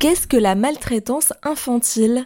Qu'est-ce que la maltraitance infantile?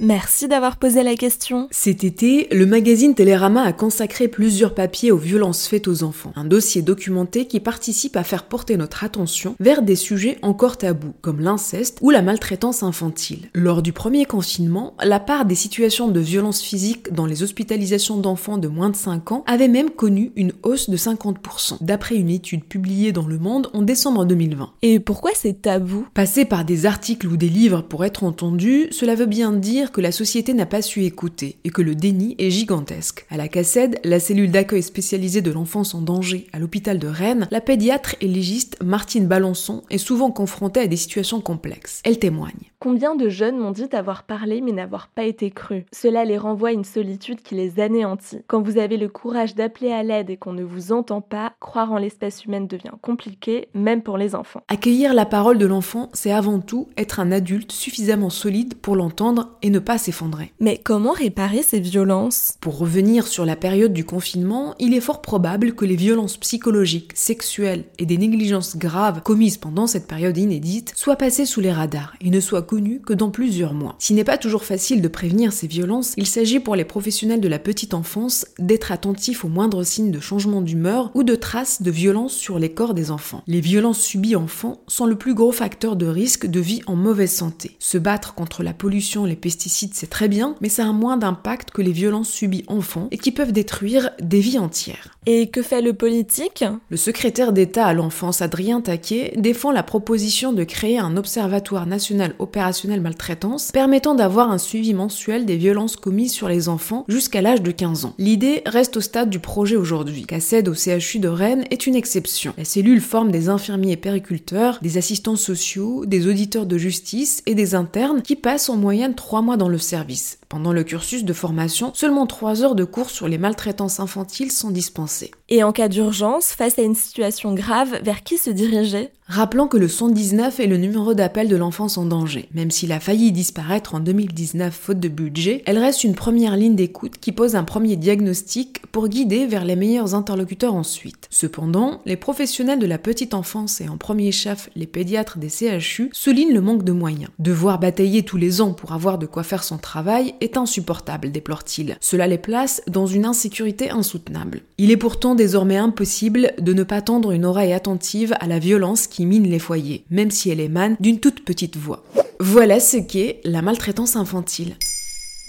Merci d'avoir posé la question. Cet été, le magazine Télérama a consacré plusieurs papiers aux violences faites aux enfants. Un dossier documenté qui participe à faire porter notre attention vers des sujets encore tabous, comme l'inceste ou la maltraitance infantile. Lors du premier confinement, la part des situations de violence physique dans les hospitalisations d'enfants de moins de 5 ans avait même connu une hausse de 50%, d'après une étude publiée dans Le Monde en décembre 2020. Et pourquoi c'est tabou? Passer par des articles ou des livres pour être entendu, cela veut bien dire que la société n'a pas su écouter et que le déni est gigantesque. À la CACED, la cellule d'accueil spécialisée de l'enfance en danger à l'hôpital de Rennes, la pédiatre et légiste Martine Balançon est souvent confrontée à des situations complexes. Elle témoigne. Combien de jeunes m'ont dit avoir parlé mais n'avoir pas été crus? Cela les renvoie à une solitude qui les anéantit. Quand vous avez le courage d'appeler à l'aide et qu'on ne vous entend pas, croire en l'espèce humaine devient compliqué, même pour les enfants. Accueillir la parole de l'enfant, c'est avant tout être un adulte suffisamment solide pour l'entendre et ne pas s'effondrer. Mais comment réparer ces violences? Pour revenir sur la période du confinement, il est fort probable que les violences psychologiques, sexuelles et des négligences graves commises pendant cette période inédite soient passées sous les radars et ne soient que dans plusieurs mois. S'il n'est pas toujours facile de prévenir ces violences, il s'agit pour les professionnels de la petite enfance d'être attentifs aux moindres signes de changement d'humeur ou de traces de violence sur les corps des enfants. Les violences subies enfants sont le plus gros facteur de risque de vie en mauvaise santé. Se battre contre la pollution, les pesticides, c'est très bien, mais ça a moins d'impact que les violences subies enfants et qui peuvent détruire des vies entières. Et que fait le politique? Le secrétaire d'État à l'enfance, Adrien Taquet, défend la proposition de créer un observatoire national opérationnel maltraitance, permettant d'avoir un suivi mensuel des violences commises sur les enfants jusqu'à l'âge de 15 ans. L'idée reste au stade du projet aujourd'hui. CACED au CHU de Rennes est une exception. La cellule forme des infirmiers périculteurs, des assistants sociaux, des auditeurs de justice et des internes qui passent en moyenne 3 mois dans le service. Pendant le cursus de formation, seulement 3 heures de cours sur les maltraitances infantiles sont dispensées. Et en cas d'urgence, face à une situation grave, vers qui se diriger? Rappelons que le 119 est le numéro d'appel de l'enfance en danger. Même s'il a failli disparaître en 2019 faute de budget, elle reste une première ligne d'écoute qui pose un premier diagnostic pour guider vers les meilleurs interlocuteurs ensuite. Cependant, les professionnels de la petite enfance et en premier chef les pédiatres des CHU soulignent le manque de moyens. Devoir batailler tous les ans pour avoir de quoi faire son travail est insupportable, déplore-t-il. Cela les place dans une insécurité insoutenable. Il est pourtant désormais impossible de ne pas tendre une oreille attentive à la violence qui mine les foyers, même si elle émane d'une toute petite voix. Voilà ce qu'est la maltraitance infantile.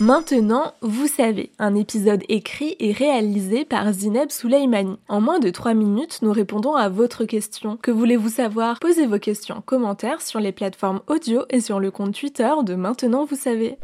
Maintenant, vous savez, un épisode écrit et réalisé par Zineb Souleimani. En moins de 3 minutes, nous répondons à votre question. Que voulez-vous savoir? Posez vos questions en commentaire sur les plateformes audio et sur le compte Twitter de Maintenant, vous savez.